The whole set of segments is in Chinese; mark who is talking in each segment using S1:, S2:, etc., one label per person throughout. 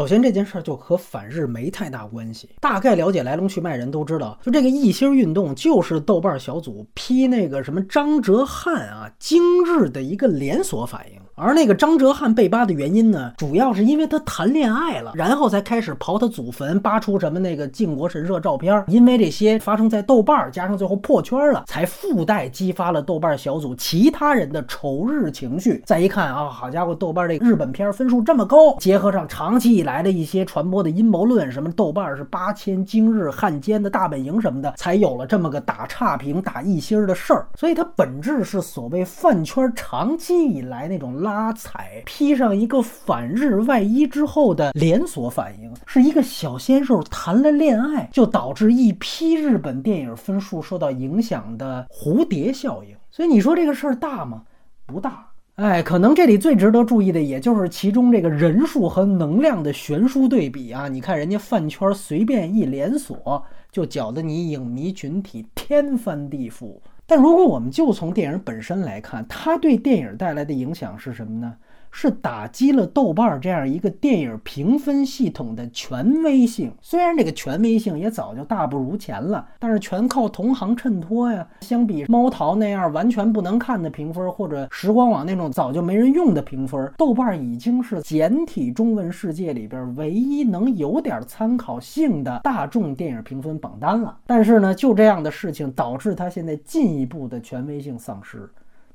S1: 首先这件事儿就和反日没太大关系。大概了解来龙去脉人都知道，就这个一心运动就是豆瓣小组批那个什么张哲瀚啊今日的一个连锁反应。而那个张哲瀚被扒的原因呢，主要是因为他谈恋爱了，然后才开始刨他祖坟，扒出什么那个靖国神社照片。因为这些发生在豆瓣，加上最后破圈了，才附带激发了豆瓣小组其他人的仇日情绪。再一看啊，好家伙，豆瓣这日本片分数这么高，结合上长期以来的一些传播的阴谋论，什么豆瓣是八千今日汉奸的大本营什么的，才有了这么个打差评、打一星的事儿。所以它本质是所谓饭圈长期以来那种拉拉踩，披上一个反日外衣之后的连锁反应，是一个小鲜肉谈了恋爱，就导致一批日本电影分数受到影响的蝴蝶效应。所以你说这个事儿大吗？不大。哎，可能这里最值得注意的，也就是其中这个人数和能量的悬殊对比啊！你看人家饭圈随便一连锁，就搅得你影迷群体天翻地覆。但如果我们就从电影本身来看，它对电影带来的影响是什么呢？是打击了豆瓣这样一个电影评分系统的权威性。虽然这个权威性也早就大不如前了，但是全靠同行衬托呀。相比猫淘那样完全不能看的评分，或者时光网那种早就没人用的评分，豆瓣已经是简体中文世界里边唯一能有点参考性的大众电影评分榜单了。但是呢，就这样的事情导致它现在进一步的权威性丧失。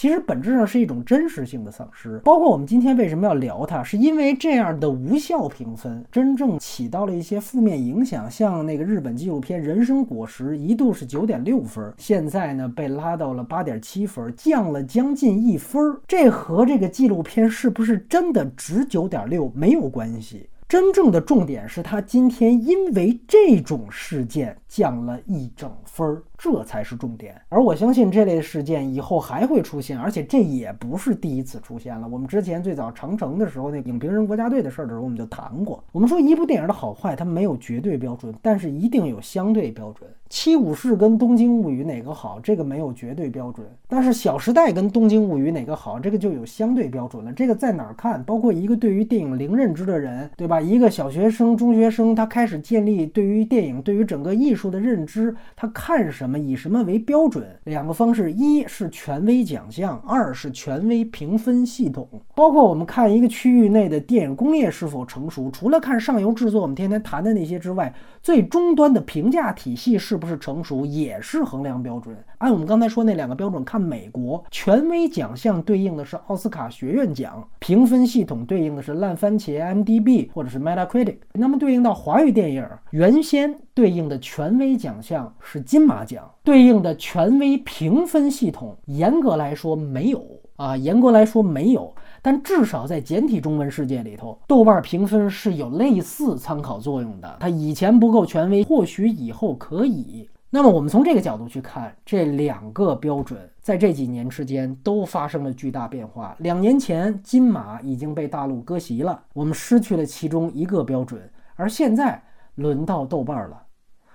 S1: 其实本质上是一种真实性的丧失，包括我们今天为什么要聊它，是因为这样的无效评分真正起到了一些负面影响。像那个日本纪录片《人生果实》，一度是九点六分，现在呢被拉到了八点七分，降了将近一分。这和这个纪录片是不是真的值九点六没有关系。真正的重点是他今天因为这种事件降了一整分儿。这才是重点，而我相信这类事件以后还会出现，而且这也不是第一次出现了。我们之前最早长城的时候，那影评人国家队的事儿的时候，我们就谈过。我们说一部电影的好坏，它没有绝对标准，但是一定有相对标准。《七武士》跟《东京物语》哪个好？这个没有绝对标准，但是《小时代》跟《东京物语》哪个好？这个就有相对标准了。这个在哪儿看？包括一个对于电影零认知的人，对吧？一个小学生、中学生，他开始建立对于电影、对于整个艺术的认知，他看什么？以什么为标准？两个方式，一是权威奖项，二是权威评分系统。包括我们看一个区域内的电影工业是否成熟，除了看上游制作，我们天天谈的那些之外，最终端的评价体系是不是成熟，也是衡量标准。按我们刚才说那两个标准看，美国权威奖项对应的是奥斯卡学院奖，评分系统对应的是烂番茄 MDB 或者是 Metacritic。那么对应到华语电影，原先对应的权威奖项是金马奖，对应的权威评分系统，严格来说没有啊，严格来说没有。但至少在简体中文世界里头，豆瓣评分是有类似参考作用的。它以前不够权威，或许以后可以。那么我们从这个角度去看，这两个标准在这几年之间都发生了巨大变化。两年前，金马已经被大陆割席了，我们失去了其中一个标准，而现在轮到豆瓣了。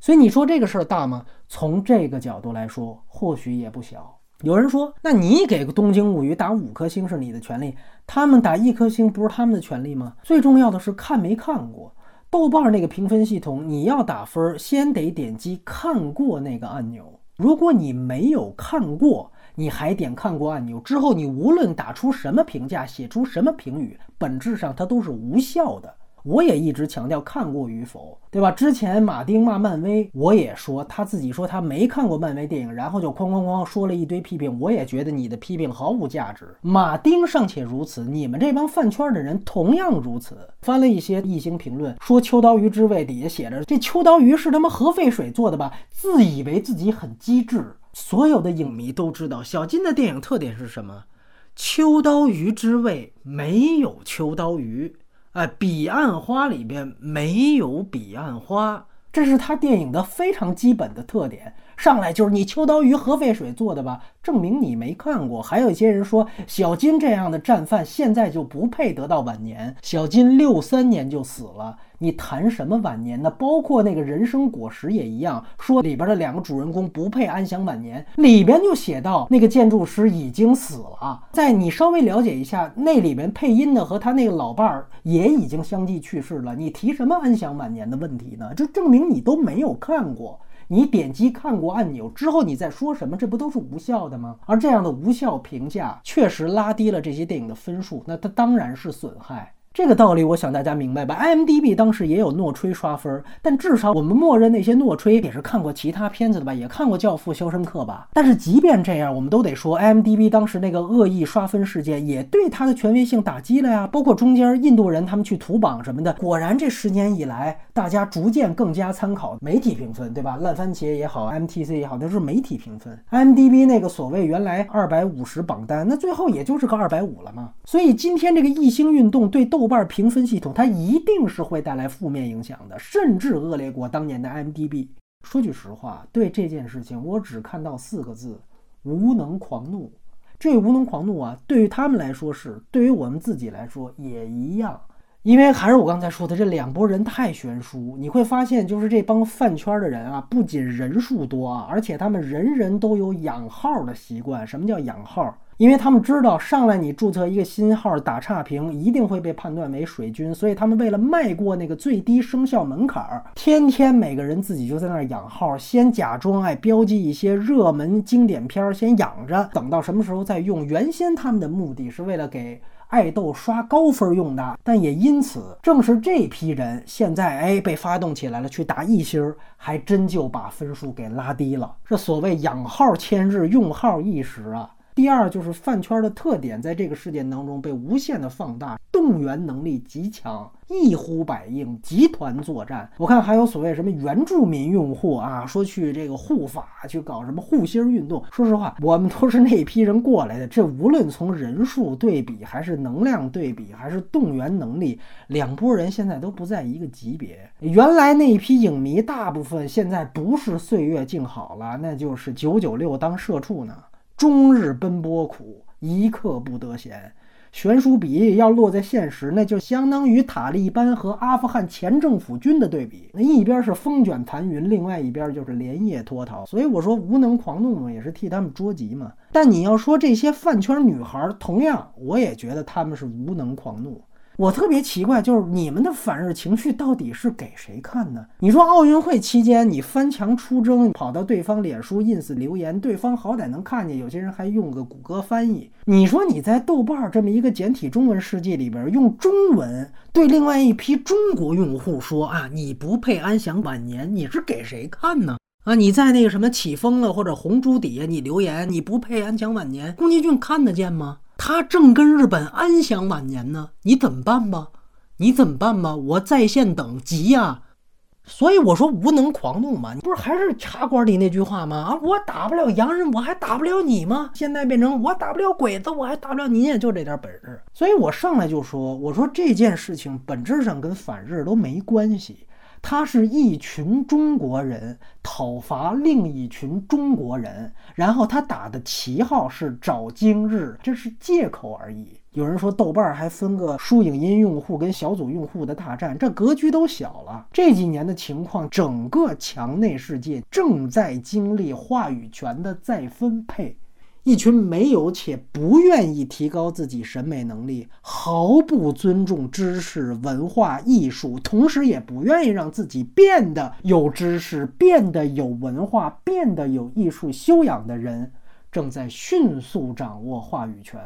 S1: 所以你说这个事儿大吗？从这个角度来说，或许也不小。有人说，那你给个《东京物语》打五颗星是你的权利，他们打一颗星不是他们的权利吗？最重要的是看没看过。豆瓣那个评分系统，你要打分，先得点击看过那个按钮。如果你没有看过，你还点看过按钮之后，你无论打出什么评价，写出什么评语，本质上它都是无效的。我也一直强调看过与否，对吧？之前马丁骂漫威，我也说他自己说他没看过漫威电影，然后就哐哐哐说了一堆批评。我也觉得你的批评毫无价值。马丁尚且如此，你们这帮饭圈的人同样如此。翻了一些异星评论，说秋刀鱼之味底下写着这秋刀鱼是他妈核废水做的吧？自以为自己很机智。所有的影迷都知道，小金的电影特点是什么？秋刀鱼之味没有秋刀鱼。哎，彼岸花里边没有彼岸花，这是他电影的非常基本的特点。上来就是你秋刀鱼核废水做的吧，证明你没看过。还有一些人说小金这样的战犯现在就不配得到晚年，小金六三年就死了，你谈什么晚年呢？包括那个人生果实也一样，说里边的两个主人公不配安享晚年，里边就写到那个建筑师已经死了。在你稍微了解一下，那里面配音的和他那个老伴儿也已经相继去世了。你提什么安享晚年的问题呢？就证明你都没有看过。你点击看过按钮之后，你再说什么，这不都是无效的吗？而这样的无效评价确实拉低了这些电影的分数，那它当然是损害。这个道理，我想大家明白吧？IMDB 当时也有诺吹刷分，但至少我们默认那些诺吹也是看过其他片子的吧，也看过《教父》《肖申克》吧。但是即便这样，我们都得说，IMDB 当时那个恶意刷分事件也对它的权威性打击了呀。包括中间印度人他们去屠榜什么的，果然这十年以来，大家逐渐更加参考媒体评分，对吧？烂番茄也好，MTC 也好，那是媒体评分。IMDB 那个所谓原来二百五十榜单，那最后也就是个二百五了嘛。所以今天这个异星运动对豆。豆瓣评分系统，它一定是会带来负面影响的，甚至恶劣过当年的 IMDB。说句实话，对这件事情，我只看到四个字：无能狂怒。这无能狂怒啊，对于他们来说是，对于我们自己来说也一样。因为还是我刚才说的，这两拨人太悬殊。你会发现，就是这帮饭圈的人啊，不仅人数多啊，而且他们人人都有养号的习惯。什么叫养号？因为他们知道上来你注册一个新号打差评一定会被判断为水军，所以他们为了迈过那个最低生效门槛儿，天天每个人自己就在那儿养号，先假装爱标记一些热门经典片儿，先养着，等到什么时候再用。原先他们的目的是为了给爱豆刷高分用的，但也因此，正是这批人现在哎被发动起来了，去打一星儿，还真就把分数给拉低了。这所谓养号千日，用号一时啊。第二就是饭圈的特点，在这个事件当中被无限的放大，动员能力极强，一呼百应，集团作战。我看还有所谓什么原住民用户啊，说去这个护法，去搞什么护心运动。说实话，我们都是那批人过来的，这无论从人数对比，还是能量对比，还是动员能力，两拨人现在都不在一个级别。原来那一批影迷，大部分现在不是岁月静好了，那就是九九六当社畜呢。终日奔波苦，一刻不得闲。悬殊比要落在现实，那就相当于塔利班和阿富汗前政府军的对比。那一边是风卷残云，另外一边就是连夜脱逃。所以我说无能狂怒嘛，也是替他们捉急嘛。但你要说这些饭圈女孩，同样我也觉得他们是无能狂怒。我特别奇怪，就是你们的反日情绪到底是给谁看呢？你说奥运会期间你翻墙出征，跑到对方脸书、ins 留言，对方好歹能看见，有些人还用个谷歌翻译。你说你在豆瓣这么一个简体中文世界里边，用中文对另外一批中国用户说啊，你不配安享晚年，你是给谁看呢？啊，你在那个什么起风了或者红猪底下你留言，你不配安享晚年，宫崎骏看得见吗？他正跟日本安享晚年呢，你怎么办吧？你怎么办吧？我在线等，急呀！所以我说无能狂怒嘛，不是还是茶馆里那句话吗？啊，我打不了洋人，我还打不了你吗？现在变成我打不了鬼子，我还打不了你，也就这点本事。所以我上来就说，我说这件事情本质上跟反日都没关系。他是一群中国人讨伐另一群中国人，然后他打的旗号是找今日，这是借口而已。有人说豆瓣还分个输影音用户跟小组用户的大战，这格局都小了。这几年的情况，整个墙内世界正在经历话语权的再分配。一群没有且不愿意提高自己审美能力，毫不尊重知识、文化艺术，同时也不愿意让自己变得有知识、变得有文化、变得有艺术修养的人，正在迅速掌握话语权。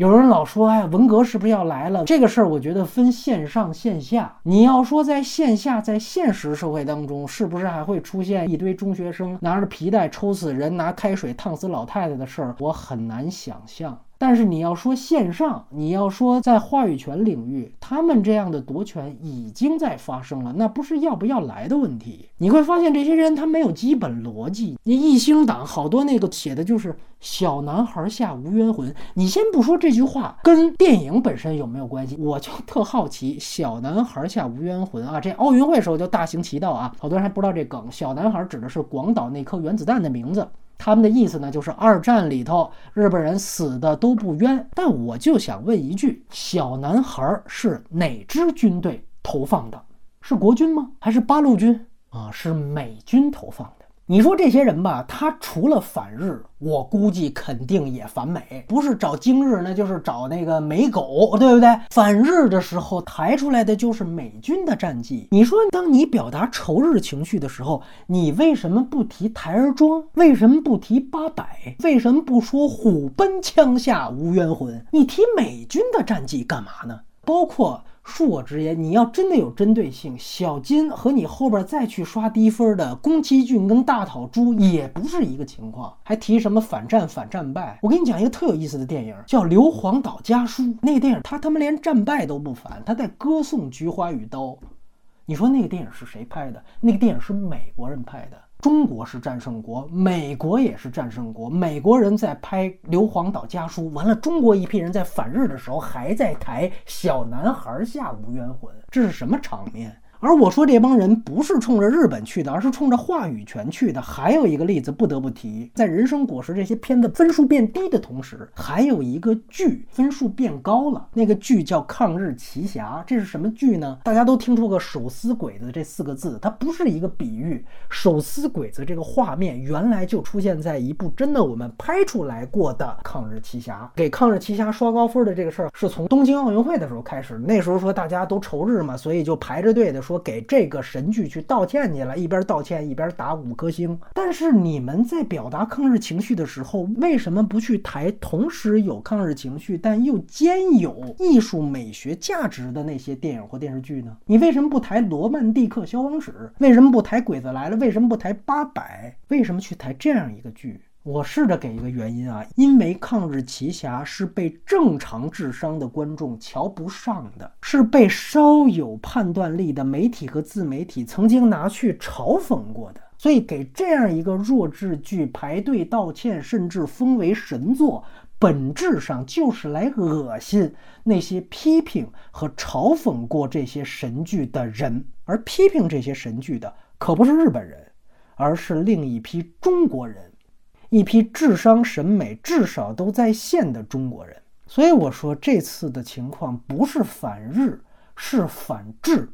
S1: 有人老说，哎，文革是不是要来了？这个事儿，我觉得分线上线下。你要说在线下，在现实社会当中，是不是还会出现一堆中学生拿着皮带抽死人、拿开水烫死老太太的事儿？我很难想象。但是你要说线上，你要说在话语权领域，他们这样的夺权已经在发生了，那不是要不要来的问题。你会发现这些人他没有基本逻辑。你一星党好多那个写的就是小男孩下无冤魂。你先不说这句话跟电影本身有没有关系，我就特好奇，小男孩下无冤魂啊！这奥运会时候就大行其道啊，好多人还不知道这梗。小男孩指的是广岛那颗原子弹的名字。他们的意思呢，就是二战里头日本人死的都不冤。但我就想问一句：小男孩是哪支军队投放的？是国军吗？还是八路军啊？是美军投放的。你说这些人吧，他除了反日，我估计肯定也反美，不是找京日，那就是找那个美狗，对不对？反日的时候抬出来的就是美军的战绩。你说，当你表达仇日情绪的时候，你为什么不提台儿庄？为什么不提八百？为什么不说虎奔枪下无冤魂？你提美军的战绩干嘛呢？包括。恕我直言，你要真的有针对性，小金和你后边再去刷低分的宫崎骏跟大岛渚也不是一个情况。还提什么反战反战败？我跟你讲一个特有意思的电影，叫《硫磺岛家书》。那个电影他他妈连战败都不反，他在歌颂菊花与刀。你说那个电影是谁拍的？那个电影是美国人拍的。中国是战胜国，美国也是战胜国。美国人在拍《硫磺岛家书》，完了，中国一批人在反日的时候还在抬“小男孩下无冤魂”，这是什么场面？而我说这帮人不是冲着日本去的，而是冲着话语权去的。还有一个例子不得不提，在《人生果实》这些片子分数变低的同时，还有一个剧分数变高了。那个剧叫《抗日奇侠》，这是什么剧呢？大家都听说过“手撕鬼子”这四个字，它不是一个比喻。手撕鬼子这个画面原来就出现在一部真的我们拍出来过的《抗日奇侠》。给《抗日奇侠》刷高分的这个事儿，是从东京奥运会的时候开始。那时候说大家都仇日嘛，所以就排着队的。说给这个神剧去道歉去了，一边道歉一边打五颗星。但是你们在表达抗日情绪的时候，为什么不去抬同时有抗日情绪但又兼有艺术美学价值的那些电影或电视剧呢？你为什么不抬《罗曼蒂克消亡史》？为什么不抬《鬼子来了》？为什么不抬《八百》？为什么去抬这样一个剧？我试着给一个原因啊，因为《抗日奇侠》是被正常智商的观众瞧不上的，是被稍有判断力的媒体和自媒体曾经拿去嘲讽过的，所以给这样一个弱智剧排队道歉，甚至封为神作，本质上就是来恶心那些批评和嘲讽过这些神剧的人，而批评这些神剧的可不是日本人，而是另一批中国人。一批智商审美至少都在线的中国人，所以我说这次的情况不是反日，是反智。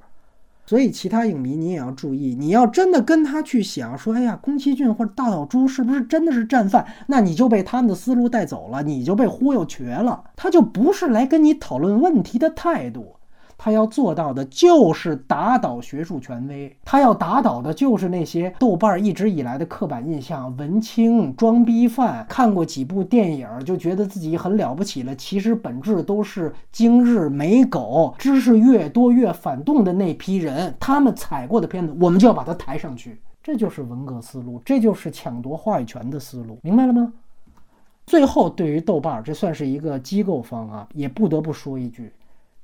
S1: 所以其他影迷你也要注意，你要真的跟他去想说，哎呀，宫崎骏或者大岛渚是不是真的是战犯？那你就被他们的思路带走了，你就被忽悠瘸了，他就不是来跟你讨论问题的态度。他要做到的就是打倒学术权威，他要打倒的就是那些豆瓣一直以来的刻板印象：文青、装逼犯，看过几部电影就觉得自己很了不起了，其实本质都是精日美狗，知识越多越反动的那批人。他们踩过的片子，我们就要把它抬上去。这就是文革思路，这就是抢夺话语权的思路，明白了吗？最后，对于豆瓣儿，这算是一个机构方啊，也不得不说一句。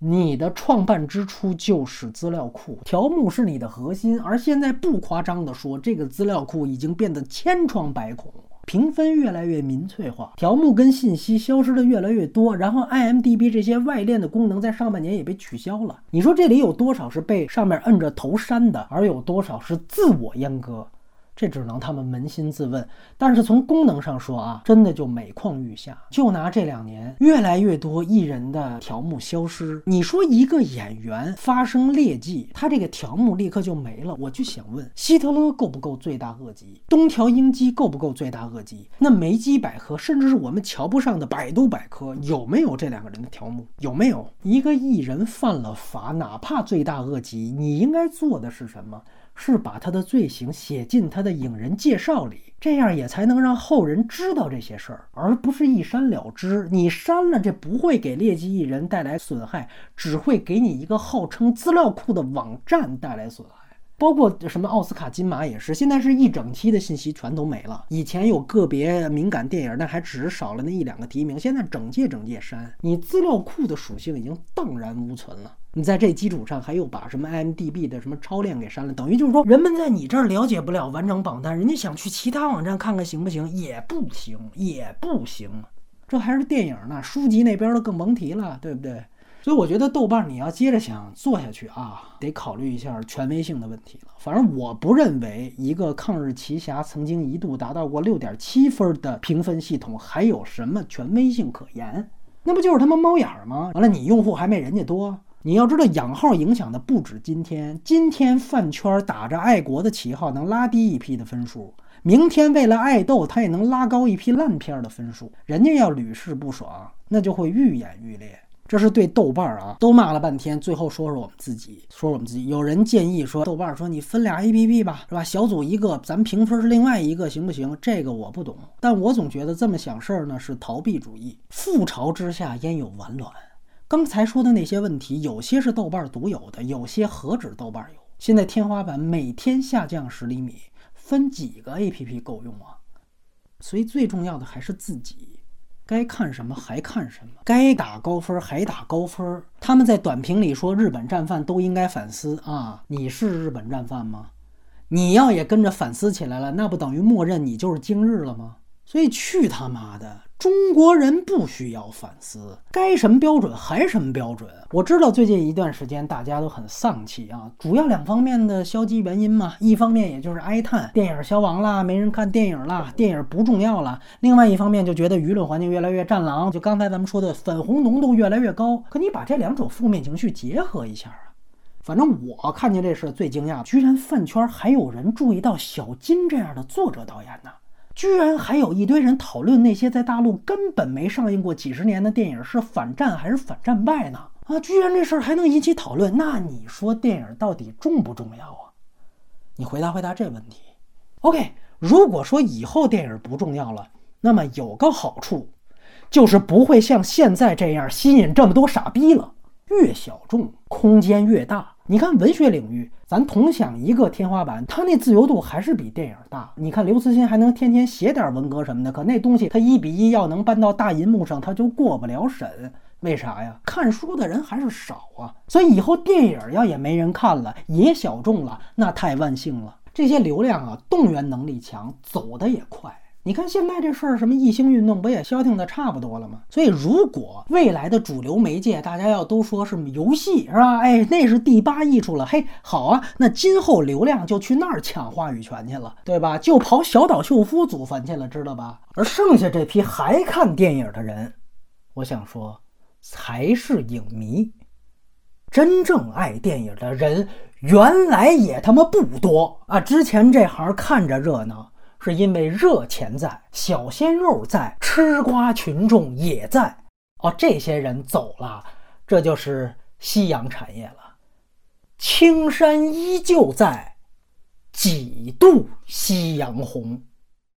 S1: 你的创办之初就是资料库，条目是你的核心，而现在不夸张地说，这个资料库已经变得千疮百孔，评分越来越民粹化，条目跟信息消失的越来越多，然后 IMDB 这些外链的功能在上半年也被取消了。你说这里有多少是被上面摁着头删的，而有多少是自我阉割？这只能他们扪心自问，但是从功能上说啊，真的就每况愈下。就拿这两年越来越多艺人的条目消失，你说一个演员发生劣迹，他这个条目立刻就没了。我就想问，希特勒够不够罪大恶极？东条英机够不够罪大恶极？那梅基百科，甚至是我们瞧不上的百度百科，有没有这两个人的条目？有没有一个艺人犯了法，哪怕罪大恶极，你应该做的是什么？是把他的罪行写进他的影人介绍里，这样也才能让后人知道这些事儿，而不是一删了之。你删了，这不会给劣迹艺人带来损害，只会给你一个号称资料库的网站带来损害。包括什么奥斯卡金马也是，现在是一整期的信息全都没了。以前有个别敏感电影，但还只是少了那一两个提名，现在整届整届删，你资料库的属性已经荡然无存了。你在这基础上还又把什么 IMDB 的什么超链给删了，等于就是说人们在你这儿了解不了完整榜单，人家想去其他网站看看行不行？也不行，也不行。这还是电影呢，书籍那边的更甭提了，对不对？所以我觉得豆瓣你要接着想做下去啊，得考虑一下权威性的问题了。反正我不认为一个《抗日奇侠》曾经一度达到过六点七分的评分系统还有什么权威性可言？那不就是他妈猫眼儿吗？完了，你用户还没人家多。你要知道，养号影响的不止今天。今天饭圈打着爱国的旗号，能拉低一批的分数；明天为了爱豆，他也能拉高一批烂片的分数。人家要屡试不爽，那就会愈演愈烈。这是对豆瓣儿啊，都骂了半天，最后说说我们自己，说说我们自己。有人建议说，豆瓣儿说你分俩 APP 吧，是吧？小组一个，咱评分是另外一个，行不行？这个我不懂，但我总觉得这么想事儿呢是逃避主义。覆巢之下焉有完卵？刚才说的那些问题，有些是豆瓣儿独有的，有些何止豆瓣儿有。现在天花板每天下降十厘米，分几个 APP 够用啊？所以最重要的还是自己，该看什么还看什么，该打高分还打高分。他们在短评里说日本战犯都应该反思啊，你是日本战犯吗？你要也跟着反思起来了，那不等于默认你就是今日了吗？所以去他妈的！中国人不需要反思，该什么标准还什么标准。我知道最近一段时间大家都很丧气啊，主要两方面的消极原因嘛。一方面也就是哀叹电影消亡了，没人看电影了，电影不重要了；另外一方面就觉得舆论环境越来越战狼，就刚才咱们说的粉红浓度越来越高。可你把这两种负面情绪结合一下啊，反正我看见这事最惊讶，居然饭圈还有人注意到小金这样的作者导演呢。居然还有一堆人讨论那些在大陆根本没上映过几十年的电影是反战还是反战败呢？啊，居然这事儿还能引起讨论，那你说电影到底重不重要啊？你回答回答这问题。OK，如果说以后电影不重要了，那么有个好处，就是不会像现在这样吸引这么多傻逼了。越小众，空间越大。你看文学领域，咱同享一个天花板，它那自由度还是比电影大。你看刘慈欣还能天天写点文革什么的，可那东西他一比一要能搬到大银幕上，他就过不了审。为啥呀？看书的人还是少啊。所以以后电影要也没人看了，也小众了，那太万幸了。这些流量啊，动员能力强，走的也快。你看现在这事儿，什么异星运动不也消停的差不多了吗？所以如果未来的主流媒介大家要都说是游戏是吧？哎，那是第八艺术了。嘿，好啊，那今后流量就去那儿抢话语权去了，对吧？就跑小岛秀夫祖坟去了，知道吧？而剩下这批还看电影的人，我想说，才是影迷。真正爱电影的人原来也他妈不多啊！之前这行看着热闹。是因为热钱在，小鲜肉在，吃瓜群众也在哦。这些人走了，这就是夕阳产业了。青山依旧在，几度夕阳红。